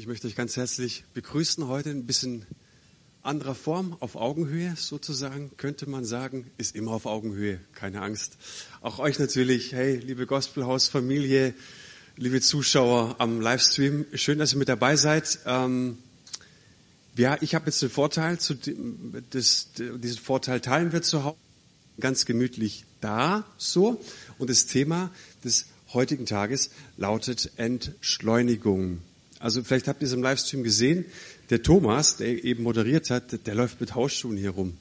Ich möchte euch ganz herzlich begrüßen heute ein bisschen anderer Form, auf Augenhöhe sozusagen, könnte man sagen, ist immer auf Augenhöhe, keine Angst. Auch euch natürlich, hey, liebe Gospelhaus-Familie, liebe Zuschauer am Livestream, schön, dass ihr mit dabei seid. Ähm, ja, ich habe jetzt den Vorteil, zu dem, das, diesen Vorteil teilen wir zu Hause, ganz gemütlich da, so. Und das Thema des heutigen Tages lautet Entschleunigung. Also vielleicht habt ihr es im Livestream gesehen, der Thomas, der eben moderiert hat, der läuft mit Hausschuhen hier rum.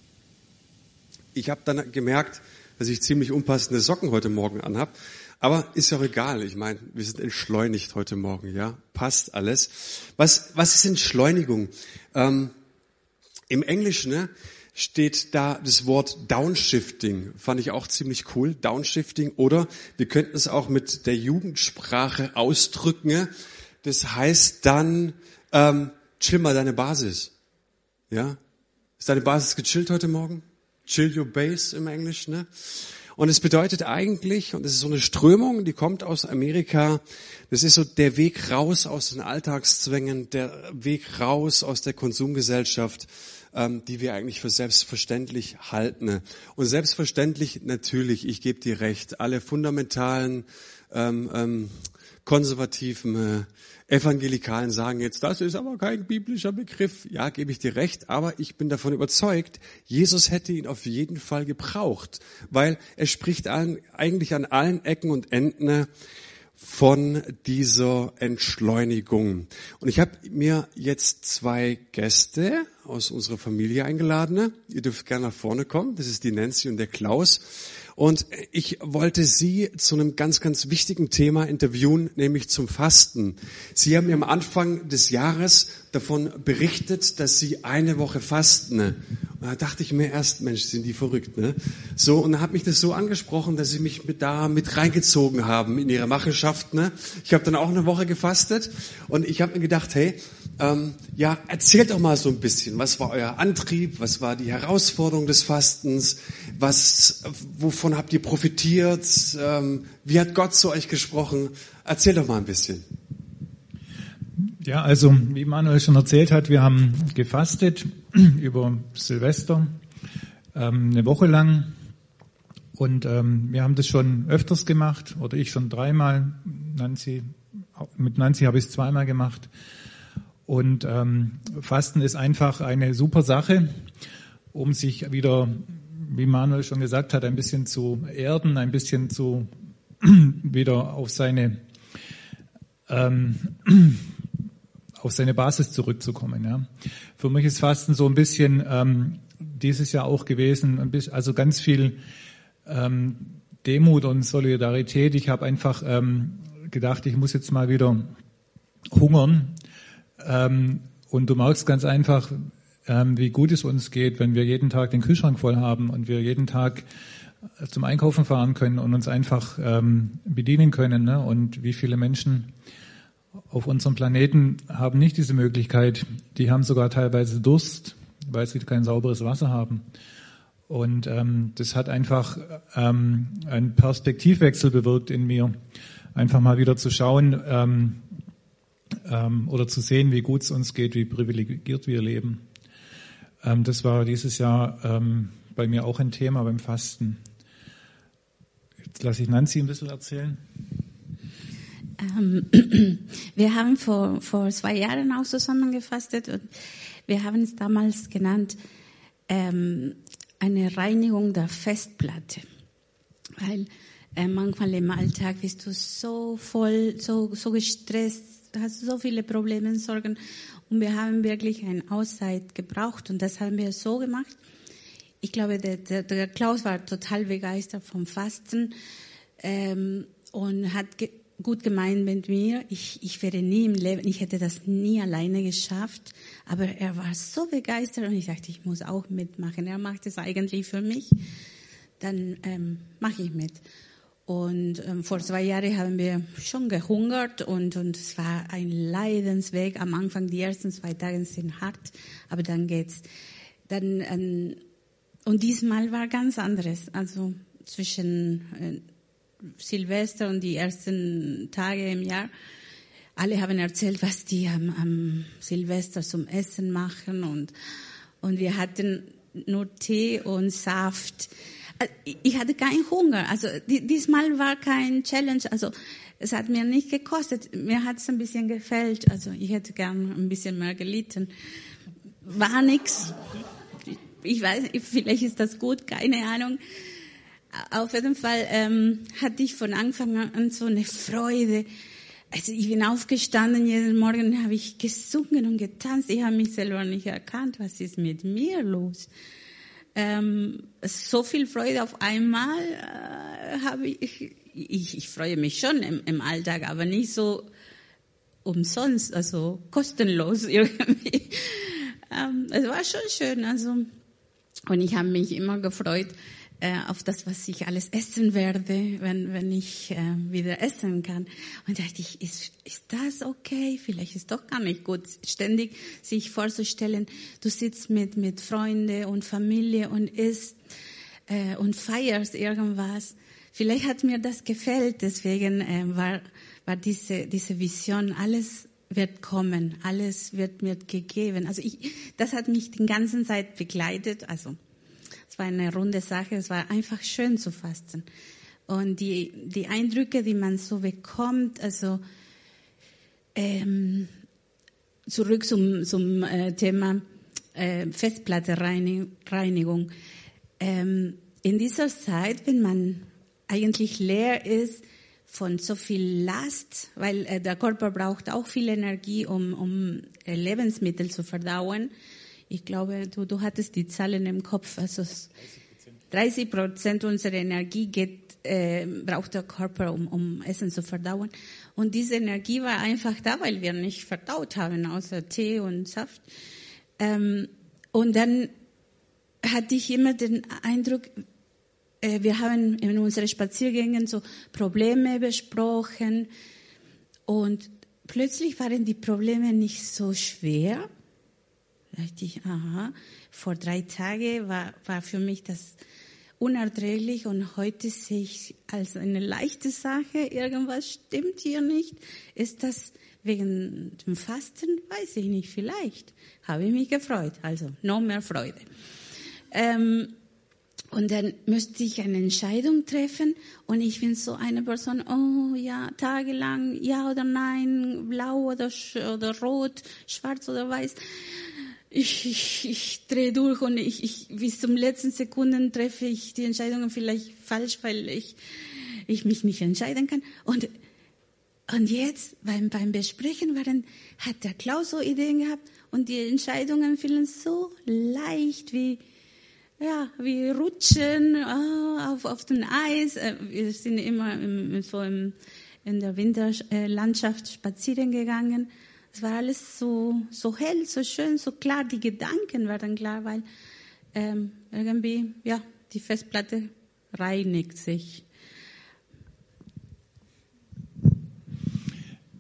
Ich habe dann gemerkt, dass ich ziemlich unpassende Socken heute Morgen anhab. Aber ist ja auch egal. Ich meine, wir sind entschleunigt heute Morgen, ja. Passt alles. Was, was ist Entschleunigung? Ähm, Im Englischen ne, steht da das Wort Downshifting. Fand ich auch ziemlich cool. Downshifting. Oder wir könnten es auch mit der Jugendsprache ausdrücken. Das heißt dann, ähm, chill mal deine Basis. Ja? Ist deine Basis gechillt heute Morgen? Chill your base im Englisch, ne? Und es bedeutet eigentlich, und es ist so eine Strömung, die kommt aus Amerika, das ist so der Weg raus aus den Alltagszwängen, der Weg raus aus der Konsumgesellschaft, ähm, die wir eigentlich für selbstverständlich halten. Und selbstverständlich natürlich, ich gebe dir recht, alle fundamentalen ähm, ähm, konservativen äh, Evangelikalen sagen jetzt, das ist aber kein biblischer Begriff. Ja, gebe ich dir recht, aber ich bin davon überzeugt, Jesus hätte ihn auf jeden Fall gebraucht, weil er spricht allen, eigentlich an allen Ecken und Enden von dieser Entschleunigung. Und ich habe mir jetzt zwei Gäste aus unserer Familie eingeladen. Ihr dürft gerne nach vorne kommen. Das ist die Nancy und der Klaus. Und ich wollte Sie zu einem ganz, ganz wichtigen Thema interviewen, nämlich zum Fasten. Sie haben am Anfang des Jahres davon berichtet, dass Sie eine Woche fasten. Und da dachte ich mir erst, Mensch, sind die verrückt, ne? So, und dann hat mich das so angesprochen, dass Sie mich mit da mit reingezogen haben in Ihre Machenschaft, ne? Ich habe dann auch eine Woche gefastet und ich habe mir gedacht, hey, ähm, ja, erzählt doch mal so ein bisschen, was war euer Antrieb, was war die Herausforderung des Fastens, was, wovon habt ihr profitiert, ähm, wie hat Gott zu euch gesprochen? Erzählt doch mal ein bisschen. Ja, also wie Manuel schon erzählt hat, wir haben gefastet über Silvester ähm, eine Woche lang und ähm, wir haben das schon öfters gemacht oder ich schon dreimal. Nancy, mit Nancy habe ich es zweimal gemacht. Und ähm, Fasten ist einfach eine super Sache, um sich wieder, wie Manuel schon gesagt hat, ein bisschen zu erden, ein bisschen zu wieder auf seine ähm, auf seine Basis zurückzukommen. Ja. Für mich ist Fasten so ein bisschen ähm, dieses Jahr auch gewesen, bisschen, also ganz viel ähm, Demut und Solidarität. Ich habe einfach ähm, gedacht, ich muss jetzt mal wieder hungern ähm, und du merkst ganz einfach, ähm, wie gut es uns geht, wenn wir jeden Tag den Kühlschrank voll haben und wir jeden Tag äh, zum Einkaufen fahren können und uns einfach ähm, bedienen können. Ne? Und wie viele Menschen auf unserem Planeten haben nicht diese Möglichkeit. Die haben sogar teilweise Durst, weil sie kein sauberes Wasser haben. Und ähm, das hat einfach ähm, einen Perspektivwechsel bewirkt in mir, einfach mal wieder zu schauen, ähm, ähm, oder zu sehen, wie gut es uns geht, wie privilegiert wir leben. Ähm, das war dieses Jahr ähm, bei mir auch ein Thema beim Fasten. Jetzt lasse ich Nancy ein bisschen erzählen. Ähm, wir haben vor, vor zwei Jahren auch zusammengefastet und wir haben es damals genannt, ähm, eine Reinigung der Festplatte. Weil äh, manchmal im Alltag bist du so voll, so, so gestresst, hast so viele Probleme und Sorgen. Und wir haben wirklich eine Auszeit gebraucht und das haben wir so gemacht. Ich glaube, der, der, der Klaus war total begeistert vom Fasten ähm, und hat ge gut gemeint mit mir. Ich, ich wäre nie im Leben, ich hätte das nie alleine geschafft. Aber er war so begeistert und ich dachte, ich muss auch mitmachen. Er macht es eigentlich für mich. Dann ähm, mache ich mit. Und ähm, vor zwei Jahren haben wir schon gehungert und, und es war ein Leidensweg. Am Anfang, die ersten zwei Tage sind hart, aber dann geht's. Dann, ähm, und diesmal war ganz anderes. Also zwischen äh, Silvester und die ersten Tage im Jahr. alle haben erzählt, was die am, am Silvester zum Essen machen und, und wir hatten nur Tee und Saft. Äh, ich hatte keinen Hunger. Also diesmal war kein Challenge. Also es hat mir nicht gekostet. Mir hat es ein bisschen gefällt. Also ich hätte gern ein bisschen mehr gelitten. War nix. Ich weiß, vielleicht ist das gut, keine Ahnung. Auf jeden Fall ähm, hatte ich von Anfang an so eine Freude. Also ich bin aufgestanden, jeden Morgen habe ich gesungen und getanzt. Ich habe mich selber nicht erkannt. Was ist mit mir los? Ähm, so viel Freude auf einmal äh, habe ich, ich. Ich freue mich schon im, im Alltag, aber nicht so umsonst, also kostenlos irgendwie. Ähm, es war schon schön. Also und ich habe mich immer gefreut äh, auf das, was ich alles essen werde, wenn, wenn ich äh, wieder essen kann. Und dachte ich, ist, ist das okay? Vielleicht ist doch gar nicht gut, ständig sich vorzustellen, du sitzt mit, mit Freunde und Familie und isst äh, und feierst irgendwas. Vielleicht hat mir das gefällt, deswegen äh, war, war diese, diese Vision, alles wird kommen, alles wird mir gegeben. Also ich, das hat mich die ganze Zeit begleitet. Also war eine runde Sache, es war einfach schön zu fasten. Und die, die Eindrücke, die man so bekommt, also ähm, zurück zum, zum äh, Thema äh, Festplattereinigung. Ähm, in dieser Zeit, wenn man eigentlich leer ist, von so viel Last, weil äh, der Körper braucht auch viel Energie, um, um äh, Lebensmittel zu verdauen. Ich glaube, du, du hattest die Zahlen im Kopf. Also 30 Prozent unserer Energie geht, äh, braucht der Körper, um, um Essen zu verdauen. Und diese Energie war einfach da, weil wir nicht verdaut haben, außer Tee und Saft. Ähm, und dann hatte ich immer den Eindruck, äh, wir haben in unseren Spaziergängen so Probleme besprochen und plötzlich waren die Probleme nicht so schwer. Da dachte ich, aha, vor drei Tagen war, war für mich das unerträglich und heute sehe ich als eine leichte Sache, irgendwas stimmt hier nicht. Ist das wegen dem Fasten? Weiß ich nicht, vielleicht. Habe ich mich gefreut, also noch mehr Freude. Ähm, und dann müsste ich eine Entscheidung treffen und ich bin so eine Person, oh ja, tagelang, ja oder nein, blau oder, oder rot, schwarz oder weiß. Ich, ich, ich drehe durch und ich, ich, bis zum letzten Sekunden treffe ich die Entscheidungen vielleicht falsch, weil ich, ich mich nicht entscheiden kann. Und, und jetzt beim, beim Besprechen waren, hat der Klaus so Ideen gehabt und die Entscheidungen fielen so leicht wie, ja, wir rutschen oh, auf, auf dem Eis. Äh, wir sind immer im, so im, in der Winterlandschaft spazieren gegangen. Es war alles so, so hell, so schön, so klar. Die Gedanken waren klar, weil ähm, irgendwie, ja, die Festplatte reinigt sich.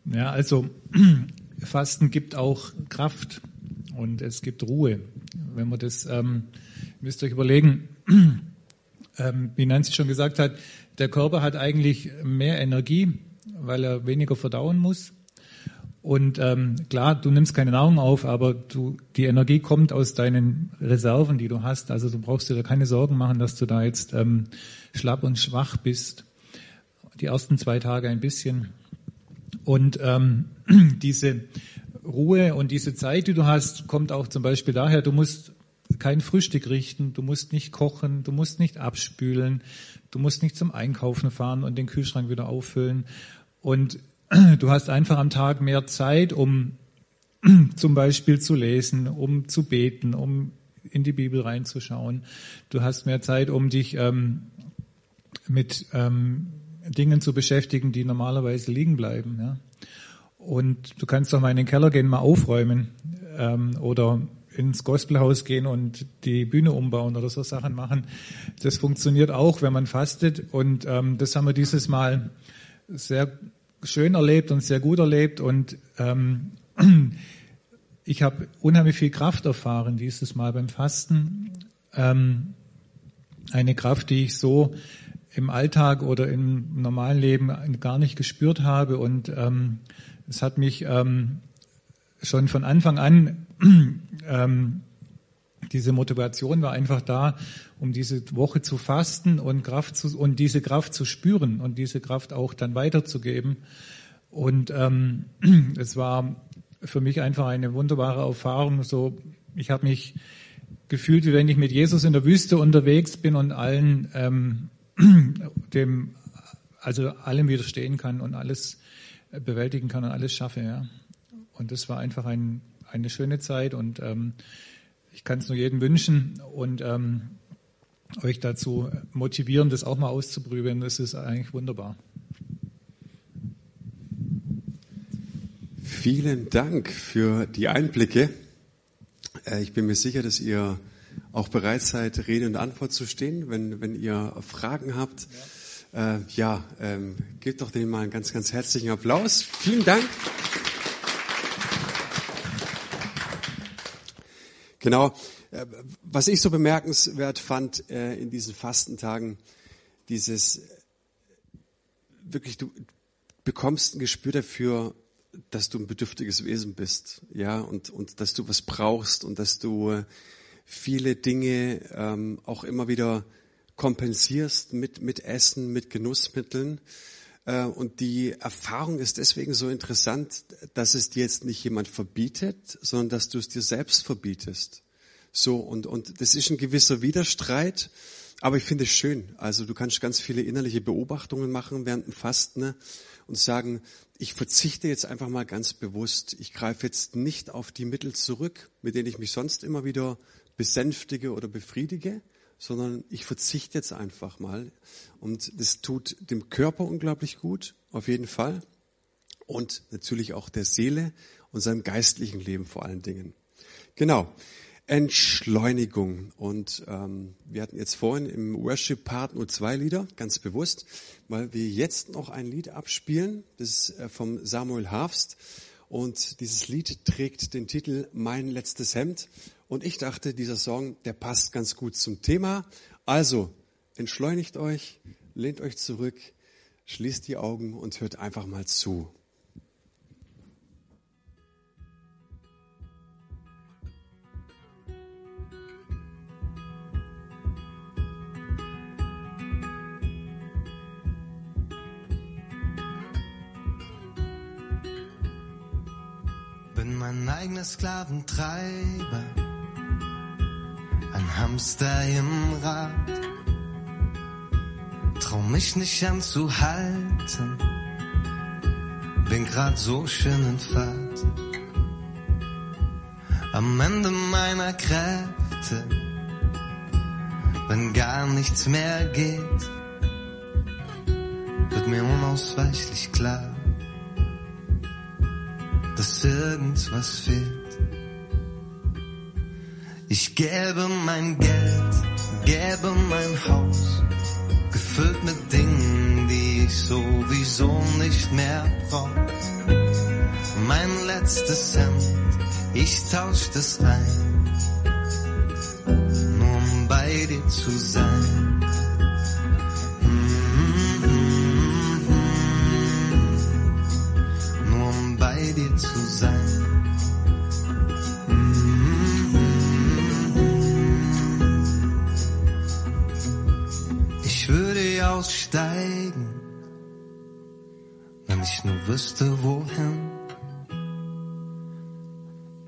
Ja, also Fasten gibt auch Kraft und es gibt Ruhe. Wenn man das ähm, müsst euch überlegen, ähm, wie Nancy schon gesagt hat, der Körper hat eigentlich mehr Energie, weil er weniger verdauen muss. Und ähm, klar, du nimmst keine Nahrung auf, aber du, die Energie kommt aus deinen Reserven, die du hast. Also du brauchst dir da keine Sorgen machen, dass du da jetzt ähm, schlapp und schwach bist. Die ersten zwei Tage ein bisschen. Und ähm, diese Ruhe und diese Zeit, die du hast, kommt auch zum Beispiel daher, du musst kein Frühstück richten, du musst nicht kochen, du musst nicht abspülen, du musst nicht zum Einkaufen fahren und den Kühlschrank wieder auffüllen. Und du hast einfach am Tag mehr Zeit, um zum Beispiel zu lesen, um zu beten, um in die Bibel reinzuschauen. Du hast mehr Zeit, um dich ähm, mit ähm, Dingen zu beschäftigen, die normalerweise liegen bleiben. Ja? Und du kannst doch mal in den Keller gehen, mal aufräumen ähm, oder ins Gospelhaus gehen und die Bühne umbauen oder so Sachen machen. Das funktioniert auch, wenn man fastet. Und ähm, das haben wir dieses Mal sehr schön erlebt und sehr gut erlebt. Und ähm, ich habe unheimlich viel Kraft erfahren dieses Mal beim Fasten. Ähm, eine Kraft, die ich so im Alltag oder im normalen Leben gar nicht gespürt habe. Und ähm, es hat mich ähm, schon von Anfang an, ähm, diese Motivation war einfach da, um diese Woche zu fasten und Kraft zu, und diese Kraft zu spüren und diese Kraft auch dann weiterzugeben. Und ähm, es war für mich einfach eine wunderbare Erfahrung. So, ich habe mich gefühlt, wie wenn ich mit Jesus in der Wüste unterwegs bin und allen ähm, dem, also allem widerstehen kann und alles bewältigen kann und alles schaffe. Ja. Und das war einfach ein, eine schöne Zeit und ähm, ich kann es nur jedem wünschen und ähm, euch dazu motivieren, das auch mal auszuprobieren. Das ist eigentlich wunderbar. Vielen Dank für die Einblicke. Äh, ich bin mir sicher, dass ihr auch bereit seid, Rede und Antwort zu stehen, wenn, wenn ihr Fragen habt. Ja, äh, ja ähm, gebt doch denen mal einen ganz, ganz herzlichen Applaus. Vielen Dank. Genau. Äh, was ich so bemerkenswert fand äh, in diesen Fastentagen, dieses wirklich, du bekommst ein Gespür dafür, dass du ein bedürftiges Wesen bist, ja, und, und dass du was brauchst und dass du äh, viele Dinge ähm, auch immer wieder kompensierst mit, mit Essen, mit Genussmitteln. Äh, und die Erfahrung ist deswegen so interessant, dass es dir jetzt nicht jemand verbietet, sondern dass du es dir selbst verbietest. So, und, und das ist ein gewisser Widerstreit, aber ich finde es schön. Also du kannst ganz viele innerliche Beobachtungen machen während dem Fasten ne? und sagen, ich verzichte jetzt einfach mal ganz bewusst. Ich greife jetzt nicht auf die Mittel zurück, mit denen ich mich sonst immer wieder besänftige oder befriedige, sondern ich verzichte jetzt einfach mal. Und das tut dem Körper unglaublich gut, auf jeden Fall. Und natürlich auch der Seele und seinem geistlichen Leben vor allen Dingen. Genau. Entschleunigung. Und ähm, wir hatten jetzt vorhin im Worship-Part nur zwei Lieder, ganz bewusst, weil wir jetzt noch ein Lied abspielen, das ist äh, vom Samuel Harfst. Und dieses Lied trägt den Titel Mein letztes Hemd. Und ich dachte, dieser Song, der passt ganz gut zum Thema. Also, entschleunigt euch, lehnt euch zurück, schließt die Augen und hört einfach mal zu. mein eigener Sklaventreiber, Hamster im Rad. Trau mich nicht anzuhalten, bin grad so schön Fahrt. Am Ende meiner Kräfte, wenn gar nichts mehr geht, wird mir unausweichlich klar dass irgendwas fehlt. Ich gäbe mein Geld, gäbe mein Haus, gefüllt mit Dingen, die ich sowieso nicht mehr brauch. Mein letztes Cent, ich tausch das ein, nur um bei dir zu sein. dir zu sein. Aussteigen, wenn ich nur wüsste, wohin.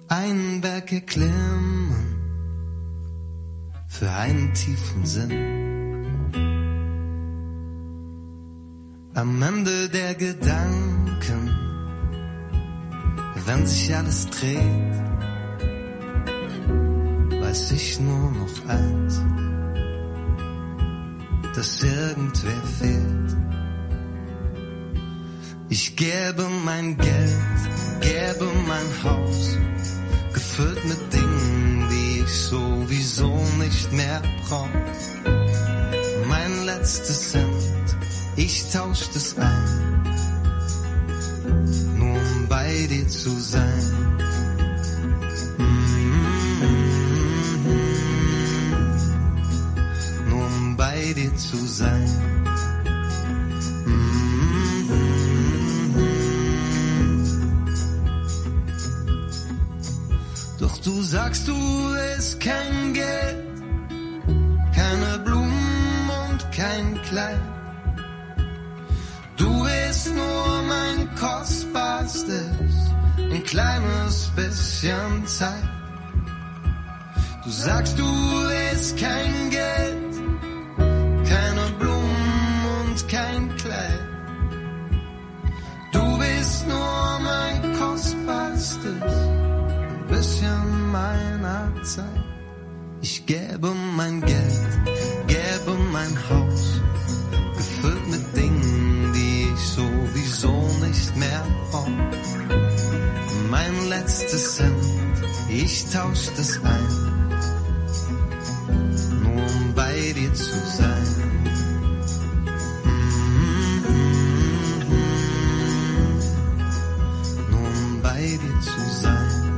Einen Berg erklimmen für einen tiefen Sinn. Am Ende der Gedanken wenn sich alles dreht, weiß ich nur noch eins, dass irgendwer fehlt. Ich gäbe mein Geld, gäbe mein Haus, gefüllt mit Dingen, die ich sowieso nicht mehr brauch. Mein letztes Cent, ich tausch das ein bei dir zu sein. zu sein. Mhm. Doch du sagst, du willst kein Geld, keine Blumen und kein Kleid. Du bist nur mein kostbarstes, ein kleines bisschen Zeit. Du sagst, du willst kein Geld und kein Kleid. Du willst nur mein kostbarstes, ein bisschen meiner Zeit. Ich gäbe mein Geld, gäbe mein Haus, gefüllt mit Dingen, die ich sowieso nicht mehr brauch. Mein letztes Cent, ich tausch das ein, nur um bei dir zu sein. Dir zu sein.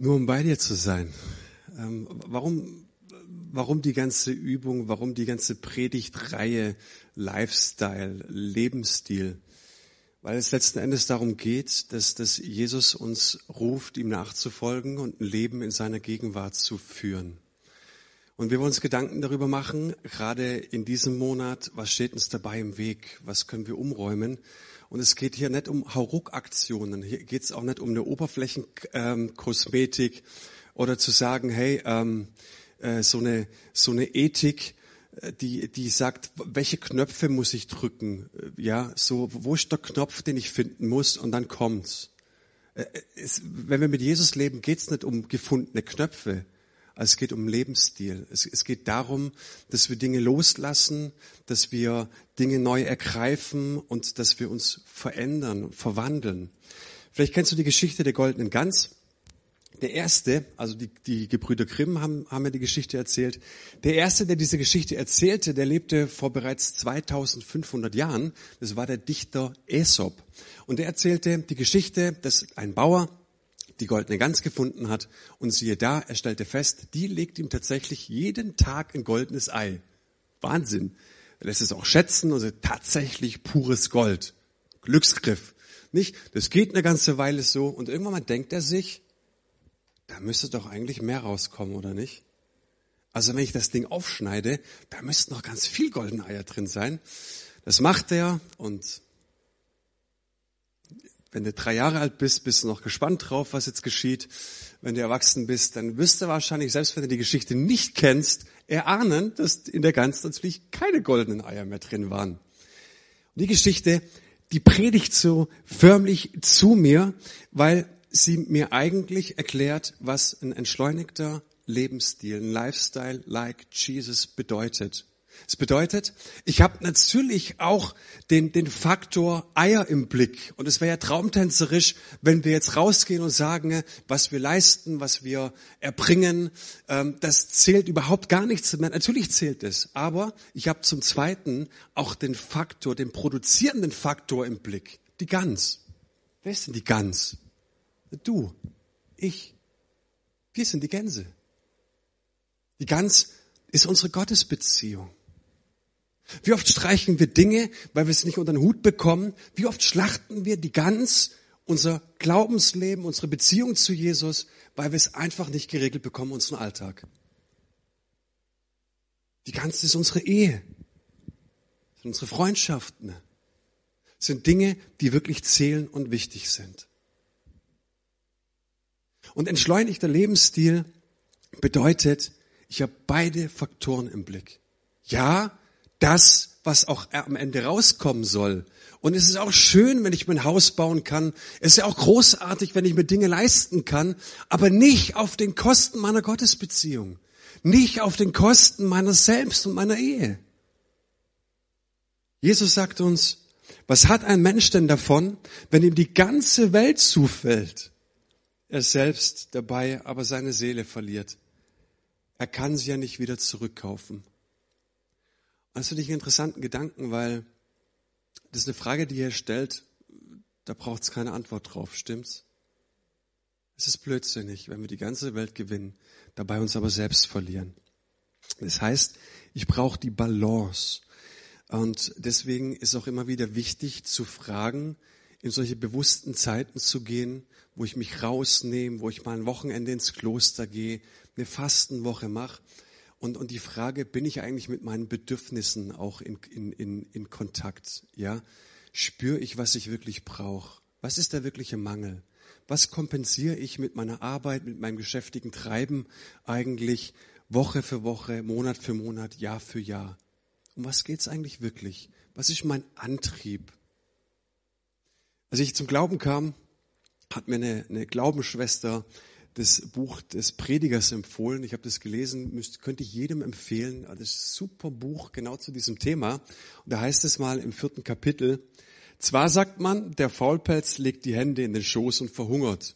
Nur um bei dir zu sein. Ähm, warum, warum die ganze Übung, warum die ganze Predigtreihe Lifestyle, Lebensstil? Weil es letzten Endes darum geht, dass, dass Jesus uns ruft, ihm nachzufolgen und ein Leben in seiner Gegenwart zu führen. Und wir wollen uns Gedanken darüber machen, gerade in diesem Monat, was steht uns dabei im Weg, was können wir umräumen. Und es geht hier nicht um Hauruck-Aktionen, hier geht es auch nicht um eine Oberflächenkosmetik oder zu sagen, hey, ähm, äh, so, eine, so eine Ethik, äh, die, die sagt, welche Knöpfe muss ich drücken, Äh, ja, so, wo ist der Knopf, den ich finden muss und dann kommt's. Es, wenn wir mit Jesus leben, geht's nicht um gefundene Knöpfe, also es geht um Lebensstil. Es, es geht darum, dass wir Dinge loslassen, dass wir Dinge neu ergreifen und dass wir uns verändern, verwandeln. Vielleicht kennst du die Geschichte der goldenen Gans. Der erste, also die, die Gebrüder Grimm haben, haben mir die Geschichte erzählt. Der erste, der diese Geschichte erzählte, der lebte vor bereits 2500 Jahren. Das war der Dichter Aesop. Und er erzählte die Geschichte, dass ein Bauer die goldene Gans gefunden hat und siehe da, er stellte fest, die legt ihm tatsächlich jeden Tag ein goldenes Ei. Wahnsinn. Er lässt es auch schätzen, also tatsächlich pures Gold. Glücksgriff. Nicht? Das geht eine ganze Weile so und irgendwann mal denkt er sich, da müsste doch eigentlich mehr rauskommen, oder nicht? Also wenn ich das Ding aufschneide, da müssten noch ganz viel goldene Eier drin sein. Das macht er und wenn du drei Jahre alt bist, bist du noch gespannt drauf, was jetzt geschieht. Wenn du erwachsen bist, dann wirst du wahrscheinlich, selbst wenn du die Geschichte nicht kennst, erahnen, dass in der Gans natürlich keine goldenen Eier mehr drin waren. Und die Geschichte, die predigt so förmlich zu mir, weil sie mir eigentlich erklärt, was ein entschleunigter Lebensstil, ein Lifestyle like Jesus bedeutet. Es bedeutet, ich habe natürlich auch den, den Faktor Eier im Blick. Und es wäre ja traumtänzerisch, wenn wir jetzt rausgehen und sagen, was wir leisten, was wir erbringen. Ähm, das zählt überhaupt gar nichts mehr. Natürlich zählt es. Aber ich habe zum Zweiten auch den Faktor, den produzierenden Faktor im Blick. Die Gans. Wer ist denn die Gans? Du, ich. Wir sind die Gänse. Die Gans ist unsere Gottesbeziehung. Wie oft streichen wir Dinge, weil wir es nicht unter den Hut bekommen? Wie oft schlachten wir die Gans, unser Glaubensleben, unsere Beziehung zu Jesus, weil wir es einfach nicht geregelt bekommen, unseren Alltag? Die Gans ist unsere Ehe, sind unsere Freundschaften, sind Dinge, die wirklich zählen und wichtig sind. Und entschleunigter Lebensstil bedeutet, ich habe beide Faktoren im Blick. Ja, das, was auch am Ende rauskommen soll. Und es ist auch schön, wenn ich mein Haus bauen kann. Es ist ja auch großartig, wenn ich mir Dinge leisten kann, aber nicht auf den Kosten meiner Gottesbeziehung. Nicht auf den Kosten meiner Selbst und meiner Ehe. Jesus sagt uns, was hat ein Mensch denn davon, wenn ihm die ganze Welt zufällt, er selbst dabei aber seine Seele verliert? Er kann sie ja nicht wieder zurückkaufen. Das finde ich einen interessanten Gedanken, weil das ist eine Frage, die er stellt. da braucht es keine Antwort drauf, stimmt's? Es ist blödsinnig, wenn wir die ganze Welt gewinnen, dabei uns aber selbst verlieren. Das heißt, ich brauche die Balance. Und deswegen ist auch immer wieder wichtig zu fragen, in solche bewussten Zeiten zu gehen, wo ich mich rausnehme, wo ich mal ein Wochenende ins Kloster gehe, eine Fastenwoche mache. Und, und die Frage, bin ich eigentlich mit meinen Bedürfnissen auch in, in, in, in Kontakt? Ja? Spüre ich, was ich wirklich brauche? Was ist der wirkliche Mangel? Was kompensiere ich mit meiner Arbeit, mit meinem geschäftigen Treiben eigentlich Woche für Woche, Monat für Monat, Jahr für Jahr? Um was geht's eigentlich wirklich? Was ist mein Antrieb? Als ich zum Glauben kam, hat mir eine, eine Glaubensschwester das Buch des Predigers empfohlen. Ich habe das gelesen, müsste, könnte ich jedem empfehlen. Das ist ein super Buch genau zu diesem Thema. Und da heißt es mal im vierten Kapitel, zwar sagt man, der Faulpelz legt die Hände in den Schoß und verhungert.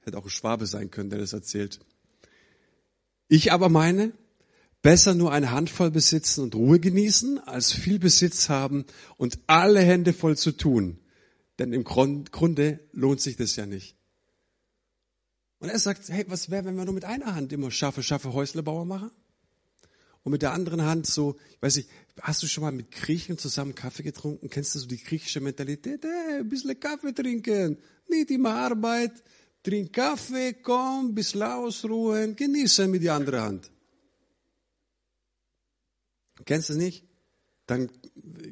Hätte auch ein Schwabe sein können, der das erzählt. Ich aber meine, besser nur eine Handvoll besitzen und Ruhe genießen, als viel Besitz haben und alle Hände voll zu tun. Denn im Grunde lohnt sich das ja nicht. Und er sagt, hey, was wäre, wenn wir nur mit einer Hand immer schaffe, schaffe Häuslebauer machen? Und mit der anderen Hand so, weiß nicht, hast du schon mal mit Griechen zusammen Kaffee getrunken? Kennst du so die griechische Mentalität? Hey, ein bisschen Kaffee trinken, nicht immer Arbeit, trink Kaffee, komm, ein bisschen ausruhen, genieße mit der anderen Hand. Kennst du es nicht? Dann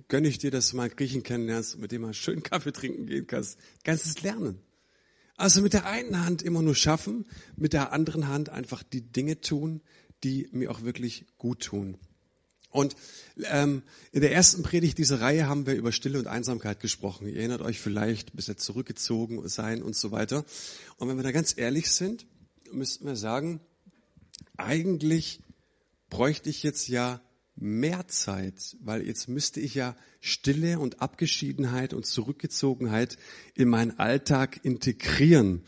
gönne ich dir, dass du mal Griechen kennenlernst, mit dem mal schön Kaffee trinken gehen kannst. Kannst es lernen. Also mit der einen Hand immer nur schaffen, mit der anderen Hand einfach die Dinge tun, die mir auch wirklich gut tun. Und ähm, in der ersten Predigt dieser Reihe haben wir über Stille und Einsamkeit gesprochen. Ihr erinnert euch vielleicht, bis jetzt zurückgezogen sein und so weiter. Und wenn wir da ganz ehrlich sind, müssten wir sagen, eigentlich bräuchte ich jetzt ja mehr Zeit, weil jetzt müsste ich ja Stille und Abgeschiedenheit und Zurückgezogenheit in meinen Alltag integrieren.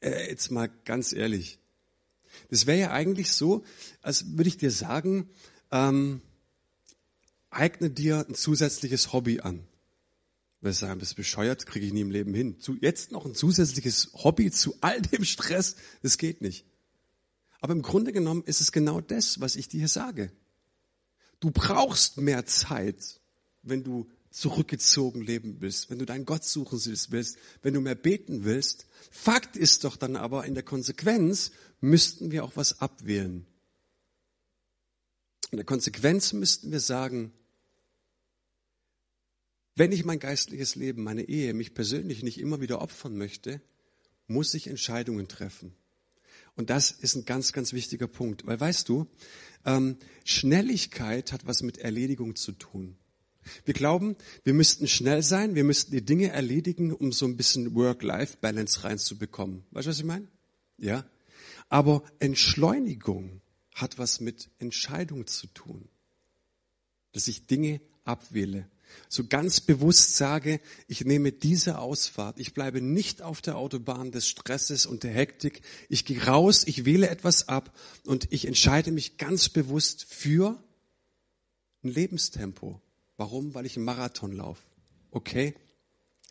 Äh, jetzt mal ganz ehrlich. Das wäre ja eigentlich so, als würde ich dir sagen, ähm, eigne dir ein zusätzliches Hobby an. Wir sagen, bist bescheuert, kriege ich nie im Leben hin. Jetzt noch ein zusätzliches Hobby zu all dem Stress, das geht nicht. Aber im Grunde genommen ist es genau das, was ich dir sage. Du brauchst mehr Zeit, wenn du zurückgezogen leben willst, wenn du deinen Gott suchen willst, wenn du mehr beten willst. Fakt ist doch dann aber in der Konsequenz müssten wir auch was abwählen. In der Konsequenz müssten wir sagen, wenn ich mein geistliches Leben, meine Ehe, mich persönlich nicht immer wieder opfern möchte, muss ich Entscheidungen treffen. Und das ist ein ganz, ganz wichtiger Punkt. Weil weißt du, ähm, Schnelligkeit hat was mit Erledigung zu tun. Wir glauben, wir müssten schnell sein, wir müssten die Dinge erledigen, um so ein bisschen Work-Life-Balance reinzubekommen. Weißt du, was ich meine? Ja. Aber Entschleunigung hat was mit Entscheidung zu tun. Dass ich Dinge abwähle. So ganz bewusst sage, ich nehme diese Ausfahrt. Ich bleibe nicht auf der Autobahn des Stresses und der Hektik. Ich gehe raus, ich wähle etwas ab und ich entscheide mich ganz bewusst für ein Lebenstempo. Warum? Weil ich einen Marathon laufe. Okay?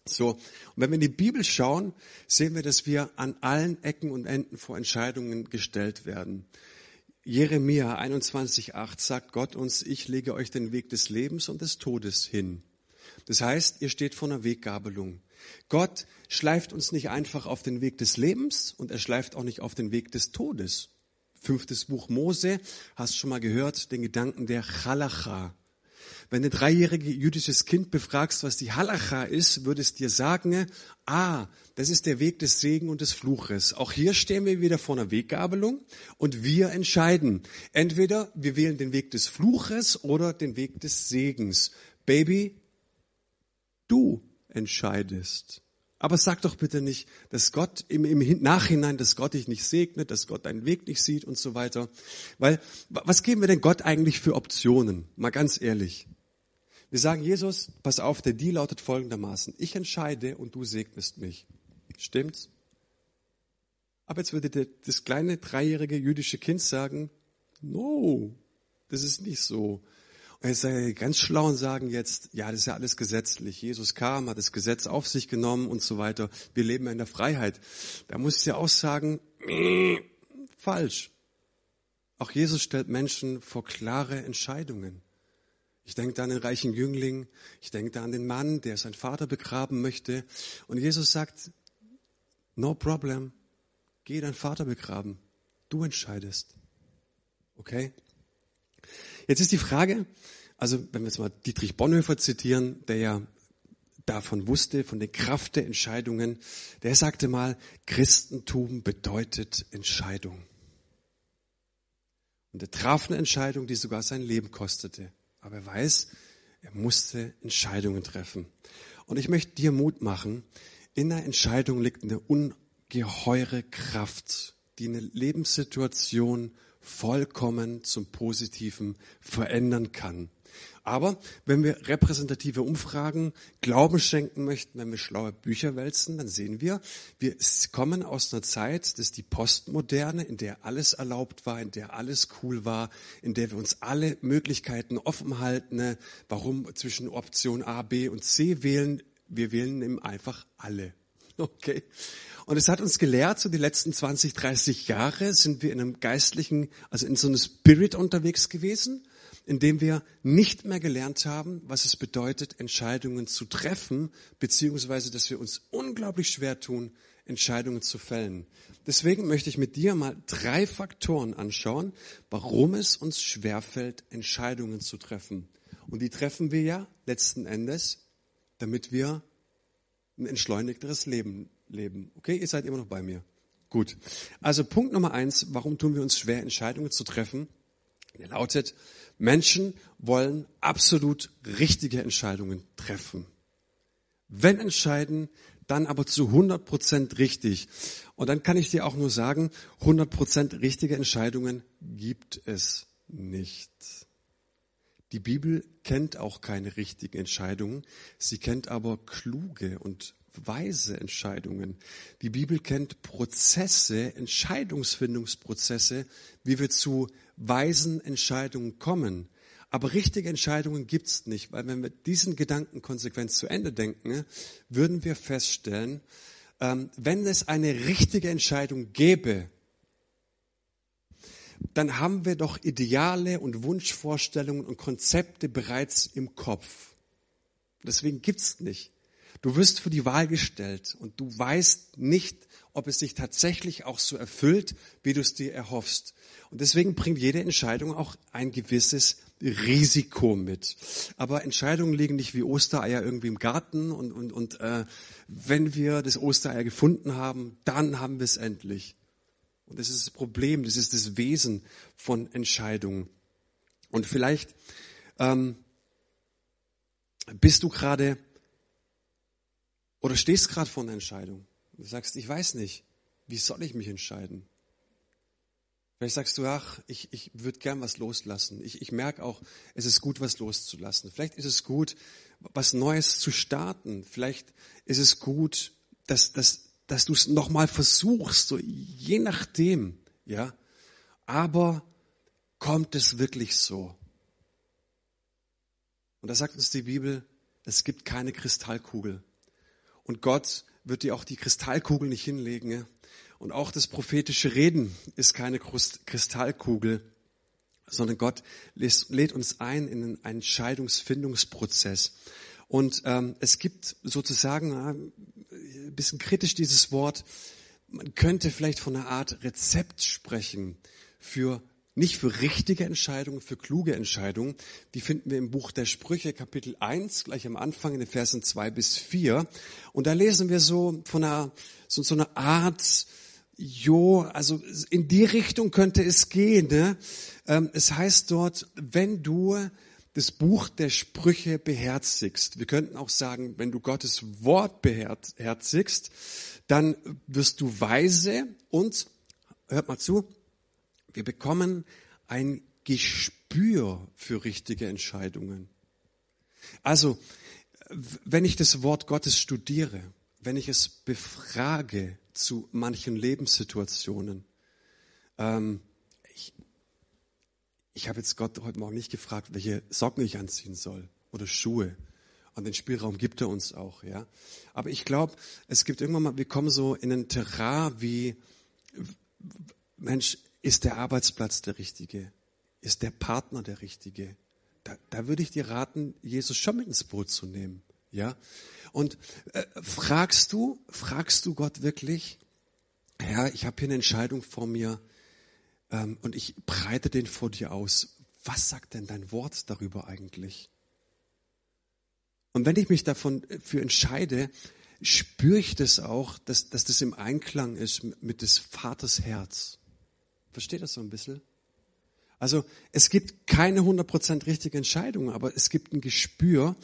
So. Und wenn wir in die Bibel schauen, sehen wir, dass wir an allen Ecken und Enden vor Entscheidungen gestellt werden. Jeremia 21,8 sagt Gott uns, ich lege euch den Weg des Lebens und des Todes hin. Das heißt, ihr steht vor einer Weggabelung. Gott schleift uns nicht einfach auf den Weg des Lebens und er schleift auch nicht auf den Weg des Todes. Fünftes Buch Mose, hast schon mal gehört, den Gedanken der Chalacha. Wenn ein dreijähriges jüdisches Kind befragst, was die Halacha ist, würde es dir sagen, ah, das ist der Weg des Segen und des Fluches. Auch hier stehen wir wieder vor einer Weggabelung und wir entscheiden. Entweder wir wählen den Weg des Fluches oder den Weg des Segens. Baby, du entscheidest. Aber sag doch bitte nicht, dass Gott im, im Nachhinein, dass Gott dich nicht segnet, dass Gott deinen Weg nicht sieht und so weiter. Weil, was geben wir denn Gott eigentlich für Optionen? Mal ganz ehrlich. Wir sagen, Jesus, pass auf, der Deal lautet folgendermaßen. Ich entscheide und du segnest mich. Stimmt's? Aber jetzt würde das kleine dreijährige jüdische Kind sagen, no, das ist nicht so. Und jetzt seid ihr ganz schlau und sagen jetzt, ja, das ist ja alles gesetzlich. Jesus kam, hat das Gesetz auf sich genommen und so weiter. Wir leben ja in der Freiheit. Da muss ich ja auch sagen, falsch. Auch Jesus stellt Menschen vor klare Entscheidungen. Ich denke da an den reichen Jüngling, ich denke da an den Mann, der seinen Vater begraben möchte. Und Jesus sagt, no problem, geh deinen Vater begraben. Du entscheidest. Okay? Jetzt ist die Frage, also wenn wir jetzt mal Dietrich Bonhoeffer zitieren, der ja davon wusste, von der Kraft der Entscheidungen, der sagte mal, Christentum bedeutet Entscheidung. Und er traf eine Entscheidung, die sogar sein Leben kostete. Aber er weiß, er musste Entscheidungen treffen. Und ich möchte dir Mut machen, in der Entscheidung liegt eine ungeheure Kraft, die eine Lebenssituation vollkommen zum Positiven verändern kann. Aber wenn wir repräsentative Umfragen Glauben schenken möchten, wenn wir schlaue Bücher wälzen, dann sehen wir, wir kommen aus einer Zeit, das ist die Postmoderne, in der alles erlaubt war, in der alles cool war, in der wir uns alle Möglichkeiten offen halten. Warum zwischen Option A, B und C wählen? Wir wählen eben einfach alle. Okay. Und es hat uns gelehrt, so die letzten 20, 30 Jahre sind wir in einem geistlichen, also in so einem Spirit unterwegs gewesen, in dem wir nicht mehr gelernt haben, was es bedeutet, Entscheidungen zu treffen, beziehungsweise, dass wir uns unglaublich schwer tun, Entscheidungen zu fällen. Deswegen möchte ich mit dir mal drei Faktoren anschauen, warum es uns schwerfällt, Entscheidungen zu treffen. Und die treffen wir ja letzten Endes, damit wir ein entschleunigteres Leben leben. Okay, ihr seid immer noch bei mir. Gut. Also Punkt Nummer eins, warum tun wir uns schwer, Entscheidungen zu treffen? Der lautet, Menschen wollen absolut richtige Entscheidungen treffen. Wenn entscheiden, dann aber zu 100 Prozent richtig. Und dann kann ich dir auch nur sagen, 100 Prozent richtige Entscheidungen gibt es nicht. Die Bibel kennt auch keine richtigen Entscheidungen, sie kennt aber kluge und weise Entscheidungen. Die Bibel kennt Prozesse, Entscheidungsfindungsprozesse, wie wir zu weisen Entscheidungen kommen. Aber richtige Entscheidungen gibt's nicht, weil wenn wir diesen Gedanken konsequent zu Ende denken, würden wir feststellen, ähm, wenn es eine richtige Entscheidung gäbe, dann haben wir doch Ideale und Wunschvorstellungen und Konzepte bereits im Kopf. Deswegen gibt's nicht. Du wirst für die Wahl gestellt und du weißt nicht, ob es sich tatsächlich auch so erfüllt, wie du es dir erhoffst. Und deswegen bringt jede Entscheidung auch ein gewisses Risiko mit. Aber Entscheidungen liegen nicht wie Ostereier irgendwie im Garten und, und, und äh, wenn wir das Ostereier gefunden haben, dann haben wir es endlich. Und das ist das Problem, das ist das Wesen von Entscheidungen. Und vielleicht ähm, bist du gerade oder stehst gerade vor einer Entscheidung. Du sagst, ich weiß nicht, wie soll ich mich entscheiden? Vielleicht sagst du, ach, ich, ich würde gern was loslassen. Ich, ich merke auch, es ist gut, was loszulassen. Vielleicht ist es gut, was Neues zu starten. Vielleicht ist es gut, dass, dass, dass du es nochmal versuchst, so je nachdem, ja. Aber kommt es wirklich so? Und da sagt uns die Bibel, es gibt keine Kristallkugel. Und Gott wird dir auch die Kristallkugel nicht hinlegen. Und auch das prophetische Reden ist keine Kristallkugel, sondern Gott lädt uns ein in einen Entscheidungsfindungsprozess. Und ähm, es gibt sozusagen, äh, ein bisschen kritisch dieses Wort, man könnte vielleicht von einer Art Rezept sprechen für nicht für richtige Entscheidungen, für kluge Entscheidungen. Die finden wir im Buch der Sprüche, Kapitel 1, gleich am Anfang in den Versen 2 bis 4. Und da lesen wir so von einer, so, so einer Art, jo, also in die Richtung könnte es gehen. Ne? Ähm, es heißt dort, wenn du das Buch der Sprüche beherzigst, wir könnten auch sagen, wenn du Gottes Wort beherzigst, dann wirst du weise und, hört mal zu, wir bekommen ein Gespür für richtige Entscheidungen. Also, wenn ich das Wort Gottes studiere, wenn ich es befrage zu manchen Lebenssituationen, ähm, ich, ich habe jetzt Gott heute Morgen nicht gefragt, welche Socken ich anziehen soll oder Schuhe. Und den Spielraum gibt er uns auch, ja. Aber ich glaube, es gibt irgendwann mal, wir kommen so in ein Terrain wie, Mensch, ist der Arbeitsplatz der richtige? Ist der Partner der richtige? Da, da würde ich dir raten, Jesus schon mit ins Boot zu nehmen, ja. Und äh, fragst du, fragst du Gott wirklich, Herr, ich habe hier eine Entscheidung vor mir ähm, und ich breite den vor dir aus. Was sagt denn dein Wort darüber eigentlich? Und wenn ich mich davon äh, für entscheide, spüre ich das auch, dass, dass das im Einklang ist mit des Vaters Herz. Versteht das so ein bisschen? Also es gibt keine 100% richtige Entscheidung, aber es gibt ein Gespür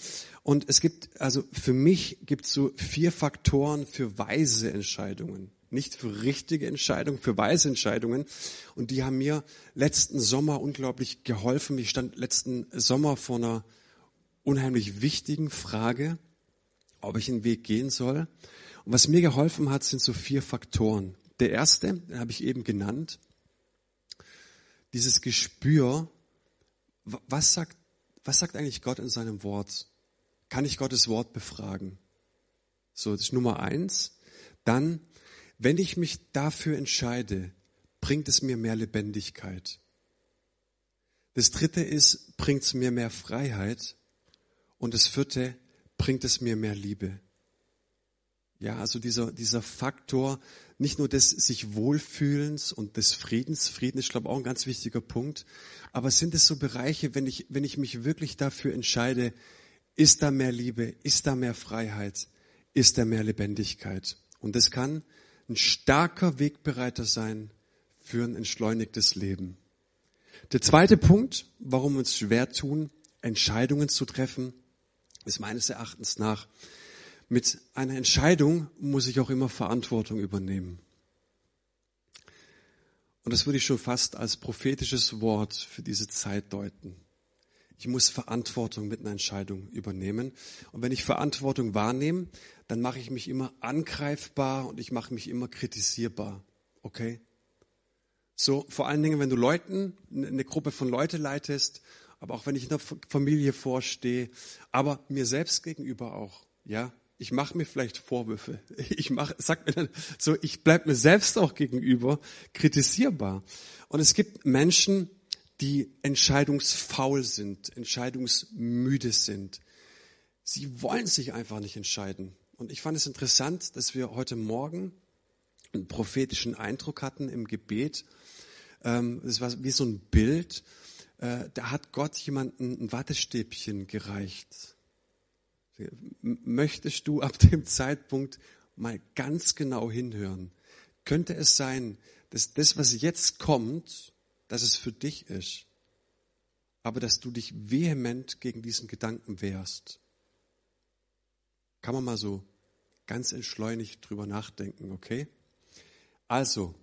und es gibt, also für mich gibt es so vier Faktoren für weise Entscheidungen. Nicht für richtige Entscheidungen, für weise Entscheidungen. Und die haben mir letzten Sommer unglaublich geholfen. Ich stand letzten Sommer vor einer unheimlich wichtigen Frage, ob ich einen Weg gehen soll. Und was mir geholfen hat, sind so vier Faktoren. Der erste, den habe ich eben genannt, dieses Gespür, was sagt, was sagt eigentlich Gott in seinem Wort? Kann ich Gottes Wort befragen? So, das ist Nummer eins. Dann, wenn ich mich dafür entscheide, bringt es mir mehr Lebendigkeit. Das dritte ist, bringt es mir mehr Freiheit. Und das vierte, bringt es mir mehr Liebe. Ja, also dieser, dieser Faktor, nicht nur des sich Wohlfühlens und des Friedens. Frieden ist, glaube ich, auch ein ganz wichtiger Punkt. Aber sind es so Bereiche, wenn ich, wenn ich mich wirklich dafür entscheide, ist da mehr Liebe, ist da mehr Freiheit, ist da mehr Lebendigkeit? Und das kann ein starker Wegbereiter sein für ein entschleunigtes Leben. Der zweite Punkt, warum wir uns schwer tun, Entscheidungen zu treffen, ist meines Erachtens nach, mit einer Entscheidung muss ich auch immer Verantwortung übernehmen. Und das würde ich schon fast als prophetisches Wort für diese Zeit deuten. Ich muss Verantwortung mit einer Entscheidung übernehmen. Und wenn ich Verantwortung wahrnehme, dann mache ich mich immer angreifbar und ich mache mich immer kritisierbar. Okay? So, vor allen Dingen, wenn du Leuten, eine Gruppe von Leute leitest aber auch wenn ich in der Familie vorstehe, aber mir selbst gegenüber auch, ja. Ich mache mir vielleicht Vorwürfe. Ich mach, sag mir dann so, ich bleib mir selbst auch gegenüber kritisierbar. Und es gibt Menschen, die entscheidungsfaul sind, entscheidungsmüde sind. Sie wollen sich einfach nicht entscheiden. Und ich fand es interessant, dass wir heute Morgen einen prophetischen Eindruck hatten im Gebet. Ähm, das war wie so ein Bild äh, da hat Gott jemanden ein Wattestäbchen gereicht. Möchtest du ab dem Zeitpunkt mal ganz genau hinhören? Könnte es sein, dass das, was jetzt kommt, dass es für dich ist, aber dass du dich vehement gegen diesen Gedanken wehrst? Kann man mal so ganz entschleunigt drüber nachdenken, okay? Also,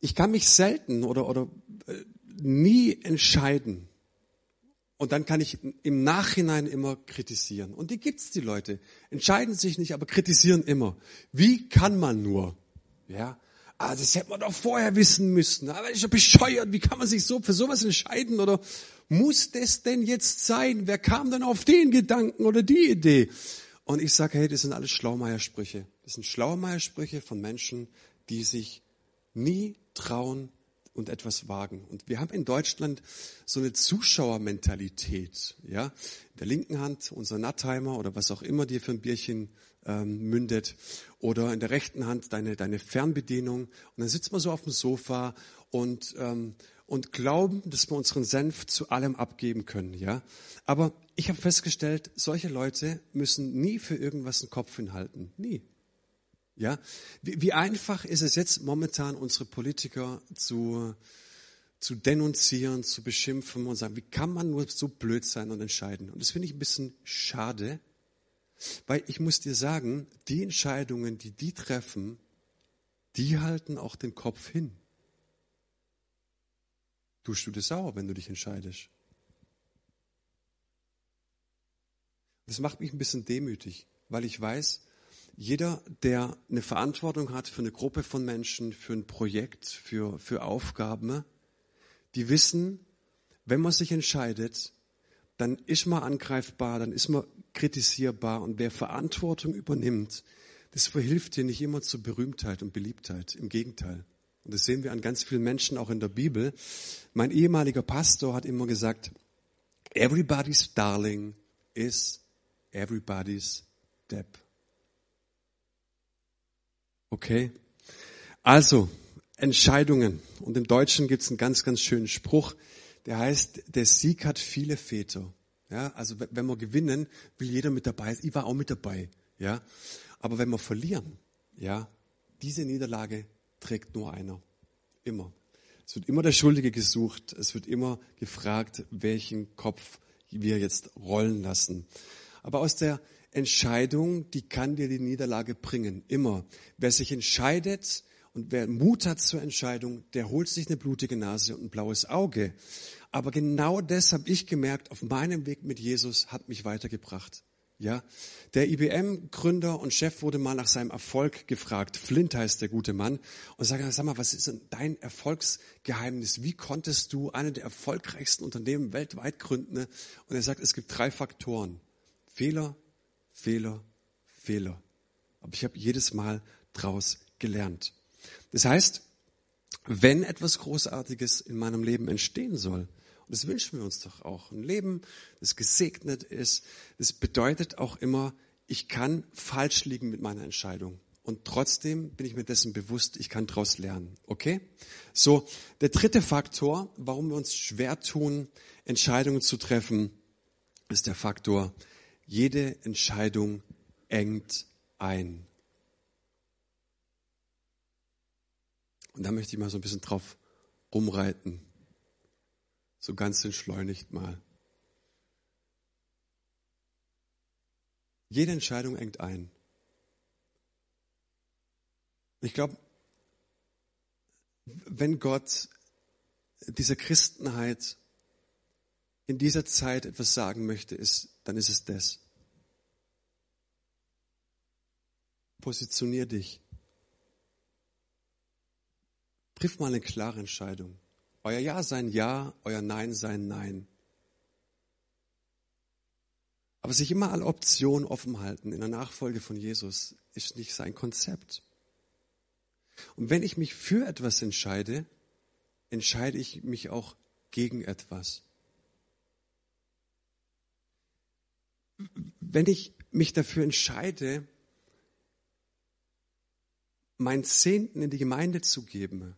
ich kann mich selten oder, oder äh, nie entscheiden. Und dann kann ich im Nachhinein immer kritisieren. Und die gibt's, die Leute. Entscheiden sich nicht, aber kritisieren immer. Wie kann man nur? Ja. Ah, das hätte man doch vorher wissen müssen. Aber ist ja bescheuert. Wie kann man sich so für sowas entscheiden? Oder muss das denn jetzt sein? Wer kam denn auf den Gedanken oder die Idee? Und ich sage, hey, das sind alles Schlaumeiersprüche. Das sind Schlaumeiersprüche von Menschen, die sich nie trauen, und etwas wagen. Und wir haben in Deutschland so eine Zuschauermentalität. Ja, in der linken Hand unser Nattheimer oder was auch immer dir für ein Bierchen ähm, mündet oder in der rechten Hand deine deine Fernbedienung. Und dann sitzt man so auf dem Sofa und ähm, und glauben, dass wir unseren Senf zu allem abgeben können. Ja, aber ich habe festgestellt, solche Leute müssen nie für irgendwas einen Kopf hinhalten. Nie. Ja, wie, wie einfach ist es jetzt momentan, unsere Politiker zu, zu denunzieren, zu beschimpfen und sagen, wie kann man nur so blöd sein und entscheiden? Und das finde ich ein bisschen schade, weil ich muss dir sagen, die Entscheidungen, die die treffen, die halten auch den Kopf hin. Tust du das sauer, wenn du dich entscheidest? Das macht mich ein bisschen demütig, weil ich weiß, jeder, der eine Verantwortung hat für eine Gruppe von Menschen, für ein Projekt, für, für Aufgaben, die wissen, wenn man sich entscheidet, dann ist man angreifbar, dann ist man kritisierbar und wer Verantwortung übernimmt, das verhilft dir nicht immer zur Berühmtheit und Beliebtheit. Im Gegenteil. Und das sehen wir an ganz vielen Menschen auch in der Bibel. Mein ehemaliger Pastor hat immer gesagt, everybody's darling is everybody's Depp. Okay? Also, Entscheidungen. Und im Deutschen gibt es einen ganz, ganz schönen Spruch, der heißt, der Sieg hat viele Väter. Ja, also wenn wir gewinnen, will jeder mit dabei sein. Ich war auch mit dabei. Ja, aber wenn wir verlieren, ja, diese Niederlage trägt nur einer. Immer. Es wird immer der Schuldige gesucht. Es wird immer gefragt, welchen Kopf wir jetzt rollen lassen. Aber aus der Entscheidung, die kann dir die Niederlage bringen. Immer. Wer sich entscheidet und wer Mut hat zur Entscheidung, der holt sich eine blutige Nase und ein blaues Auge. Aber genau das habe ich gemerkt, auf meinem Weg mit Jesus hat mich weitergebracht. Ja, der IBM-Gründer und Chef wurde mal nach seinem Erfolg gefragt. Flint heißt der gute Mann. Und sagt, sag mal, was ist denn dein Erfolgsgeheimnis? Wie konntest du eine der erfolgreichsten Unternehmen weltweit gründen? Und er sagt, es gibt drei Faktoren. Fehler, Fehler, Fehler. Aber ich habe jedes Mal draus gelernt. Das heißt, wenn etwas Großartiges in meinem Leben entstehen soll, und das wünschen wir uns doch auch. Ein Leben, das gesegnet ist, das bedeutet auch immer, ich kann falsch liegen mit meiner Entscheidung. Und trotzdem bin ich mir dessen bewusst, ich kann daraus lernen. Okay? So, der dritte Faktor, warum wir uns schwer tun, Entscheidungen zu treffen, ist der Faktor, jede Entscheidung engt ein. Und da möchte ich mal so ein bisschen drauf rumreiten so ganz entschleunigt mal. Jede Entscheidung engt ein. Ich glaube, wenn Gott dieser Christenheit in dieser Zeit etwas sagen möchte, ist, dann ist es das. Positionier dich. Triff mal eine klare Entscheidung. Euer Ja sein Ja, euer Nein sein Nein. Aber sich immer alle Optionen offen halten in der Nachfolge von Jesus ist nicht sein Konzept. Und wenn ich mich für etwas entscheide, entscheide ich mich auch gegen etwas. Wenn ich mich dafür entscheide, meinen Zehnten in die Gemeinde zu geben,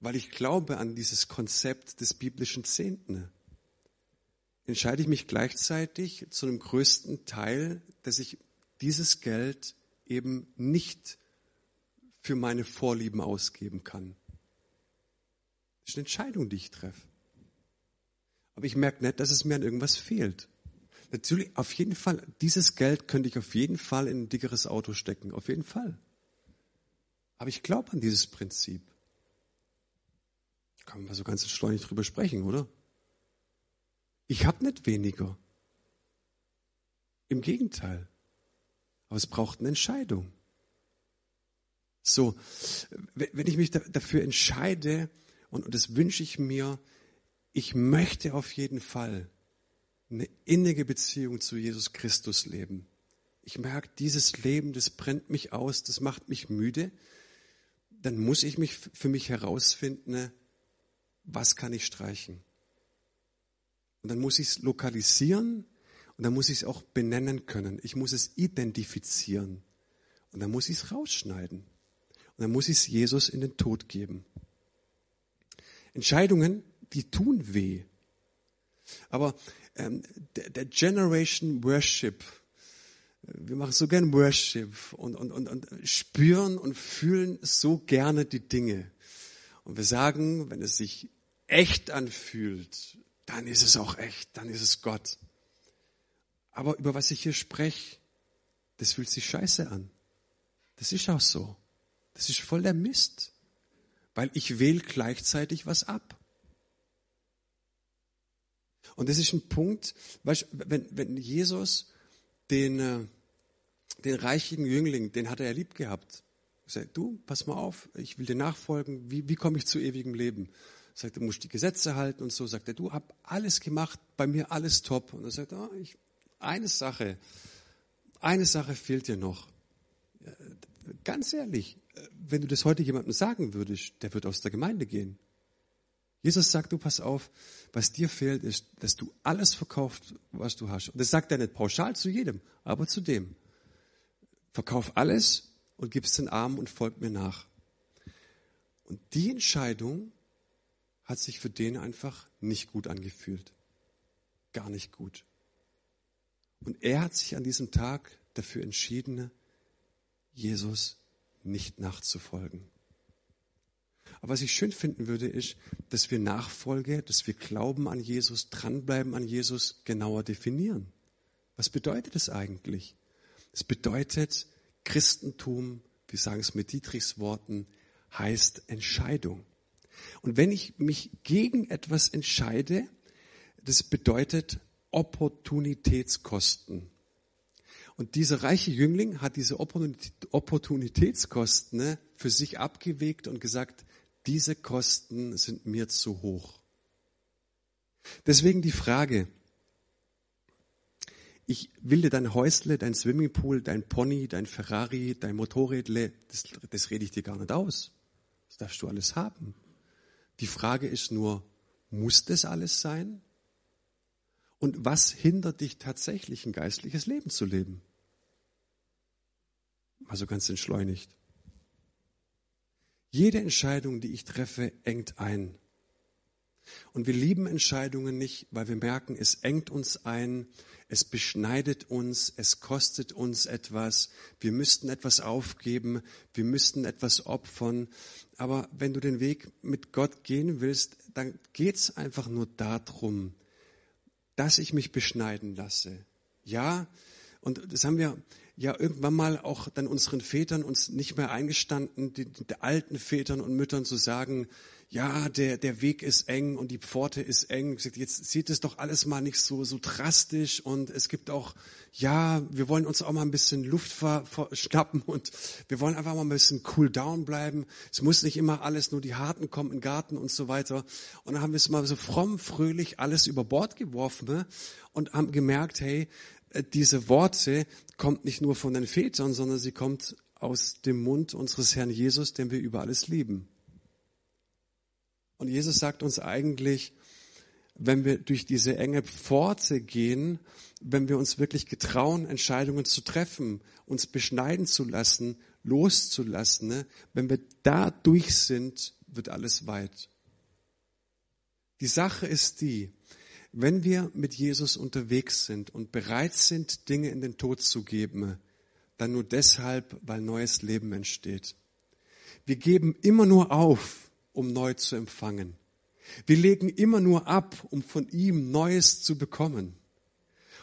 weil ich glaube an dieses Konzept des biblischen Zehnten, entscheide ich mich gleichzeitig zu einem größten Teil, dass ich dieses Geld eben nicht für meine Vorlieben ausgeben kann. Das ist eine Entscheidung, die ich treffe. Aber ich merke nicht, dass es mir an irgendwas fehlt. Natürlich, auf jeden Fall, dieses Geld könnte ich auf jeden Fall in ein dickeres Auto stecken, auf jeden Fall. Aber ich glaube an dieses Prinzip. Kann man so ganz schleunig drüber sprechen, oder? Ich habe nicht weniger. Im Gegenteil. Aber es braucht eine Entscheidung. So, wenn ich mich dafür entscheide, und das wünsche ich mir, ich möchte auf jeden Fall eine innige Beziehung zu Jesus Christus leben. Ich merke, dieses Leben, das brennt mich aus, das macht mich müde. Dann muss ich mich für mich herausfinden, was kann ich streichen? Und dann muss ich es lokalisieren und dann muss ich es auch benennen können. Ich muss es identifizieren. Und dann muss ich es rausschneiden. Und dann muss ich es Jesus in den Tod geben. Entscheidungen, die tun weh. Aber ähm, der, der Generation Worship, wir machen so gern Worship und, und, und, und spüren und fühlen so gerne die Dinge. Und wir sagen, wenn es sich echt anfühlt, dann ist es auch echt, dann ist es Gott. Aber über was ich hier spreche, das fühlt sich scheiße an. Das ist auch so. Das ist voll der Mist. Weil ich wähle gleichzeitig was ab. Und das ist ein Punkt, weißt, wenn, wenn Jesus den, äh, den reichigen Jüngling, den hat er ja lieb gehabt. Er sagt, du, pass mal auf, ich will dir nachfolgen, wie, wie komme ich zu ewigem Leben? Sagt, du musst die Gesetze halten und so. Sagt er, du hab alles gemacht, bei mir alles top. Und er sagt, oh, ich, eine Sache, eine Sache fehlt dir noch. Ganz ehrlich, wenn du das heute jemandem sagen würdest, der wird aus der Gemeinde gehen. Jesus sagt, du pass auf, was dir fehlt, ist, dass du alles verkaufst, was du hast. Und das sagt er nicht pauschal zu jedem, aber zu dem. Verkauf alles und gib es den Armen und folg mir nach. Und die Entscheidung hat sich für den einfach nicht gut angefühlt. Gar nicht gut. Und er hat sich an diesem Tag dafür entschieden, Jesus nicht nachzufolgen. Aber was ich schön finden würde, ist, dass wir Nachfolge, dass wir Glauben an Jesus, dranbleiben an Jesus genauer definieren. Was bedeutet es eigentlich? Es bedeutet, Christentum, wir sagen es mit Dietrichs Worten, heißt Entscheidung. Und wenn ich mich gegen etwas entscheide, das bedeutet Opportunitätskosten. Und dieser reiche Jüngling hat diese Opportunitätskosten ne, für sich abgewegt und gesagt, diese Kosten sind mir zu hoch. Deswegen die Frage, ich will dir dein Häusle, dein Swimmingpool, dein Pony, dein Ferrari, dein Motorrädle, das, das rede ich dir gar nicht aus. Das darfst du alles haben. Die Frage ist nur, muss das alles sein? Und was hindert dich tatsächlich, ein geistliches Leben zu leben? Also ganz entschleunigt. Jede Entscheidung, die ich treffe, engt ein. Und wir lieben Entscheidungen nicht, weil wir merken, es engt uns ein, es beschneidet uns, es kostet uns etwas, wir müssten etwas aufgeben, wir müssten etwas opfern. Aber wenn du den Weg mit Gott gehen willst, dann geht es einfach nur darum, dass ich mich beschneiden lasse. Ja, und das haben wir ja irgendwann mal auch dann unseren Vätern uns nicht mehr eingestanden, den, den alten Vätern und Müttern zu sagen, ja, der, der Weg ist eng und die Pforte ist eng. Jetzt sieht es doch alles mal nicht so, so drastisch und es gibt auch, ja, wir wollen uns auch mal ein bisschen Luft verschnappen und wir wollen einfach mal ein bisschen cool down bleiben. Es muss nicht immer alles nur die Harten kommen im Garten und so weiter. Und dann haben wir es mal so fromm, fröhlich alles über Bord geworfen ne? und haben gemerkt, hey, diese Worte kommt nicht nur von den Vätern, sondern sie kommt aus dem Mund unseres Herrn Jesus, den wir über alles lieben. Und Jesus sagt uns eigentlich, wenn wir durch diese enge Pforte gehen, wenn wir uns wirklich getrauen, Entscheidungen zu treffen, uns beschneiden zu lassen, loszulassen, ne? wenn wir da durch sind, wird alles weit. Die Sache ist die, wenn wir mit Jesus unterwegs sind und bereit sind, Dinge in den Tod zu geben, dann nur deshalb, weil neues Leben entsteht. Wir geben immer nur auf, um neu zu empfangen. Wir legen immer nur ab, um von ihm Neues zu bekommen.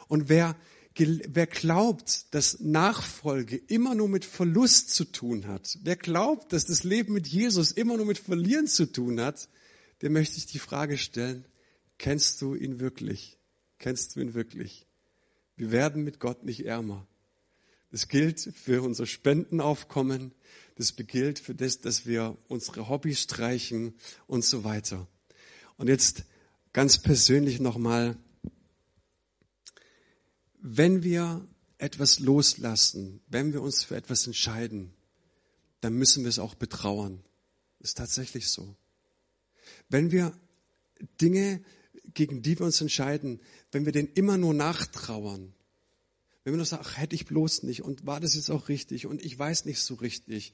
Und wer, wer glaubt, dass Nachfolge immer nur mit Verlust zu tun hat, wer glaubt, dass das Leben mit Jesus immer nur mit Verlieren zu tun hat, der möchte ich die Frage stellen, Kennst du ihn wirklich? Kennst du ihn wirklich? Wir werden mit Gott nicht ärmer. Das gilt für unser Spendenaufkommen. Das gilt für das, dass wir unsere Hobbys streichen und so weiter. Und jetzt ganz persönlich nochmal, wenn wir etwas loslassen, wenn wir uns für etwas entscheiden, dann müssen wir es auch betrauern. Ist tatsächlich so. Wenn wir Dinge gegen die wir uns entscheiden, wenn wir den immer nur nachtrauern, wenn wir nur sagen, ach, hätte ich bloß nicht und war das jetzt auch richtig und ich weiß nicht so richtig.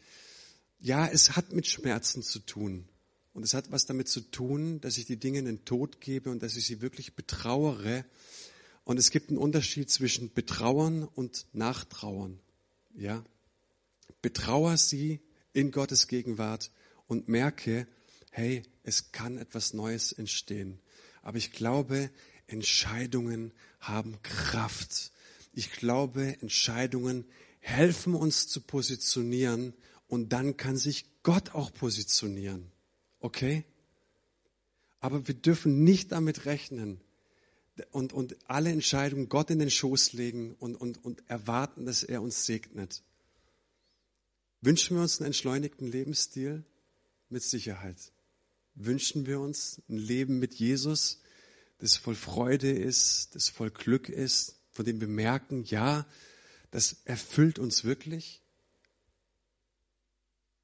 Ja, es hat mit Schmerzen zu tun. Und es hat was damit zu tun, dass ich die Dinge in den Tod gebe und dass ich sie wirklich betrauere. Und es gibt einen Unterschied zwischen Betrauern und Nachtrauern. Ja? Betrauer sie in Gottes Gegenwart und merke, hey, es kann etwas Neues entstehen. Aber ich glaube, Entscheidungen haben Kraft. Ich glaube, Entscheidungen helfen uns zu positionieren und dann kann sich Gott auch positionieren. Okay? Aber wir dürfen nicht damit rechnen und, und alle Entscheidungen Gott in den Schoß legen und, und, und erwarten, dass er uns segnet. Wünschen wir uns einen entschleunigten Lebensstil? Mit Sicherheit. Wünschen wir uns ein Leben mit Jesus, das voll Freude ist, das voll Glück ist, von dem wir merken, ja, das erfüllt uns wirklich?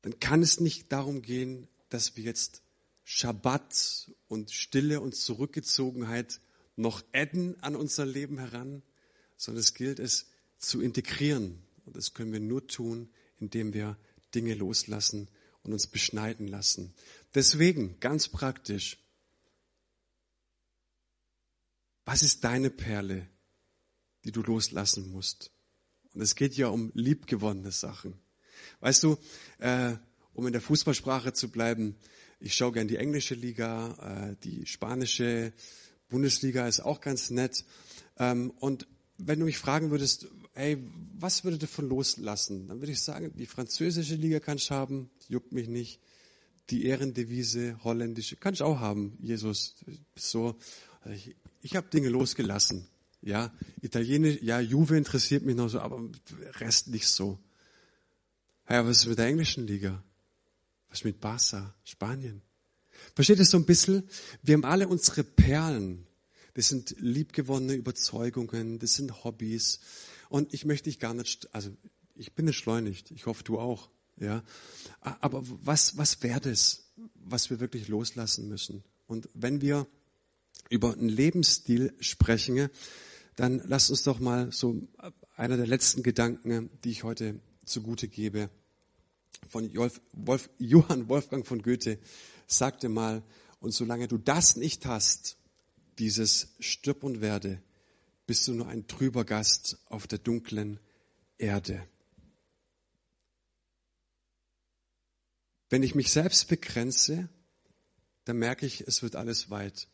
Dann kann es nicht darum gehen, dass wir jetzt Schabbat und Stille und Zurückgezogenheit noch adden an unser Leben heran, sondern es gilt es zu integrieren. Und das können wir nur tun, indem wir Dinge loslassen und uns beschneiden lassen. Deswegen, ganz praktisch, was ist deine Perle, die du loslassen musst? Und es geht ja um liebgewonnene Sachen. Weißt du, äh, um in der Fußballsprache zu bleiben, ich schaue gern die englische Liga, äh, die spanische Bundesliga ist auch ganz nett. Ähm, und wenn du mich fragen würdest, hey, was würdest du davon loslassen? Dann würde ich sagen, die französische Liga kann ich haben, juckt mich nicht. Die Ehrendevise, holländische, kann ich auch haben, Jesus. So, ich, ich habe Dinge losgelassen. Ja, Italienisch, ja, Juve interessiert mich noch so, aber Rest nicht so. Ja, was ist mit der englischen Liga? Was ist mit Barca, Spanien? Versteht ihr so ein bisschen? Wir haben alle unsere Perlen. Das sind liebgewonnene Überzeugungen, das sind Hobbys. Und ich möchte dich gar nicht, also ich bin entschleunigt. Ich hoffe, du auch. Ja. Aber was, was wäre das, was wir wirklich loslassen müssen? Und wenn wir über einen Lebensstil sprechen, dann lasst uns doch mal so einer der letzten Gedanken, die ich heute zugute gebe, von Wolf, Wolf, Johann Wolfgang von Goethe sagte mal, und solange du das nicht hast, dieses Stirb und werde, bist du nur ein trüber Gast auf der dunklen Erde. Wenn ich mich selbst begrenze, dann merke ich, es wird alles weit.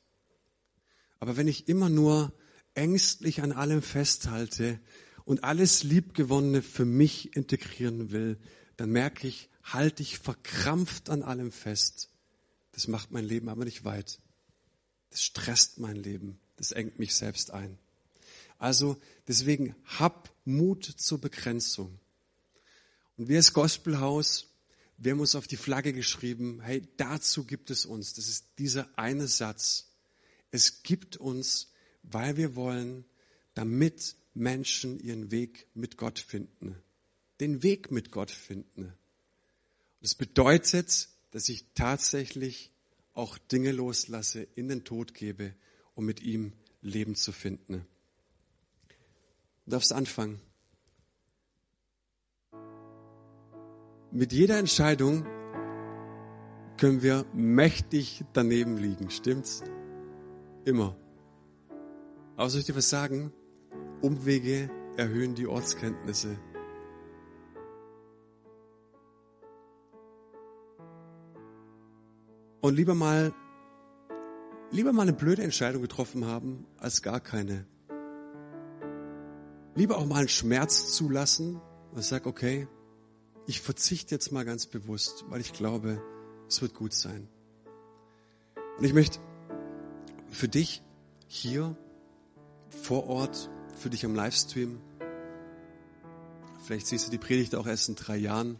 Aber wenn ich immer nur ängstlich an allem festhalte und alles Liebgewonnene für mich integrieren will, dann merke ich, halte ich verkrampft an allem fest. Das macht mein Leben aber nicht weit. Das stresst mein Leben. Das engt mich selbst ein. Also deswegen hab Mut zur Begrenzung. Und wir als Gospelhaus, wir haben uns auf die Flagge geschrieben, hey, dazu gibt es uns. Das ist dieser eine Satz. Es gibt uns, weil wir wollen, damit Menschen ihren Weg mit Gott finden den Weg mit Gott finden. Das bedeutet, dass ich tatsächlich auch Dinge loslasse, in den Tod gebe, um mit ihm Leben zu finden. Du darfst anfangen. Mit jeder Entscheidung können wir mächtig daneben liegen, stimmt's? Immer. Aber soll ich dir was sagen? Umwege erhöhen die Ortskenntnisse. Und lieber mal, lieber mal eine blöde Entscheidung getroffen haben, als gar keine. Lieber auch mal einen Schmerz zulassen und sag, okay, ich verzichte jetzt mal ganz bewusst, weil ich glaube, es wird gut sein. Und ich möchte für dich hier vor Ort, für dich am Livestream, vielleicht siehst du die Predigt auch erst in drei Jahren,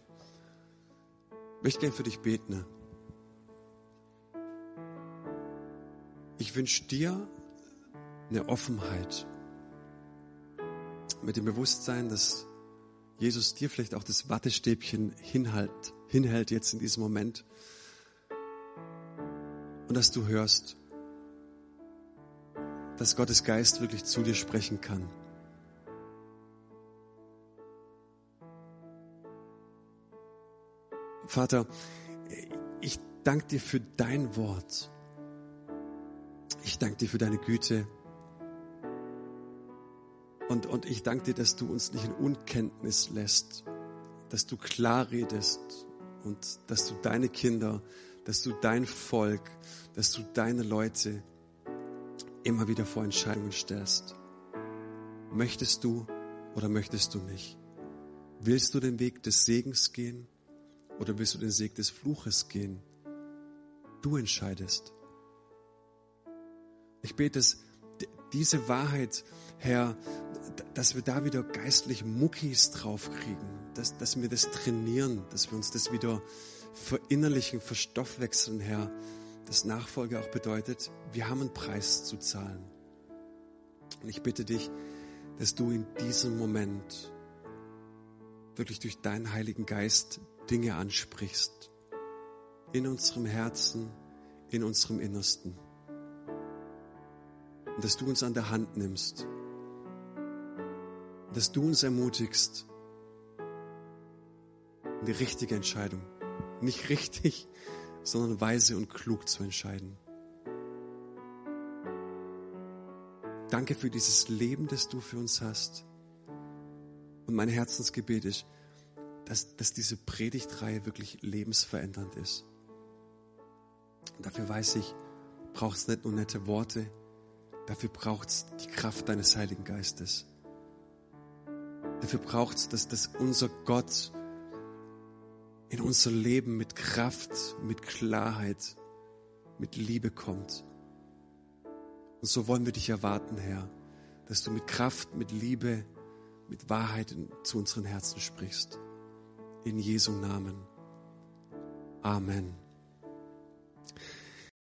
möchte gerne für dich beten. Ich wünsche dir eine Offenheit mit dem Bewusstsein, dass Jesus dir vielleicht auch das Wattestäbchen hinhält, hinhält jetzt in diesem Moment und dass du hörst, dass Gottes Geist wirklich zu dir sprechen kann. Vater, ich danke dir für dein Wort. Ich danke dir für deine Güte. Und, und ich danke dir, dass du uns nicht in Unkenntnis lässt, dass du klar redest und dass du deine Kinder, dass du dein Volk, dass du deine Leute immer wieder vor Entscheidungen stellst. Möchtest du oder möchtest du nicht? Willst du den Weg des Segens gehen oder willst du den Weg des Fluches gehen? Du entscheidest. Ich bete, dass diese Wahrheit, Herr, dass wir da wieder geistlich Muckis draufkriegen, dass, dass wir das trainieren, dass wir uns das wieder verinnerlichen, verstoffwechseln, Herr, dass Nachfolge auch bedeutet, wir haben einen Preis zu zahlen. Und ich bitte dich, dass du in diesem Moment wirklich durch deinen Heiligen Geist Dinge ansprichst. In unserem Herzen, in unserem Innersten. Und dass du uns an der Hand nimmst. Dass du uns ermutigst, die richtige Entscheidung. Nicht richtig, sondern weise und klug zu entscheiden. Danke für dieses Leben, das du für uns hast. Und mein Herzensgebet ist, dass, dass diese Predigtreihe wirklich lebensverändernd ist. Und dafür weiß ich, braucht es nicht nur nette Worte, dafür braucht es die Kraft deines Heiligen Geistes. Dafür braucht es, dass, dass unser Gott in unser Leben mit Kraft, mit Klarheit, mit Liebe kommt. Und so wollen wir dich erwarten, Herr, dass du mit Kraft, mit Liebe, mit Wahrheit zu unseren Herzen sprichst. In Jesu Namen. Amen.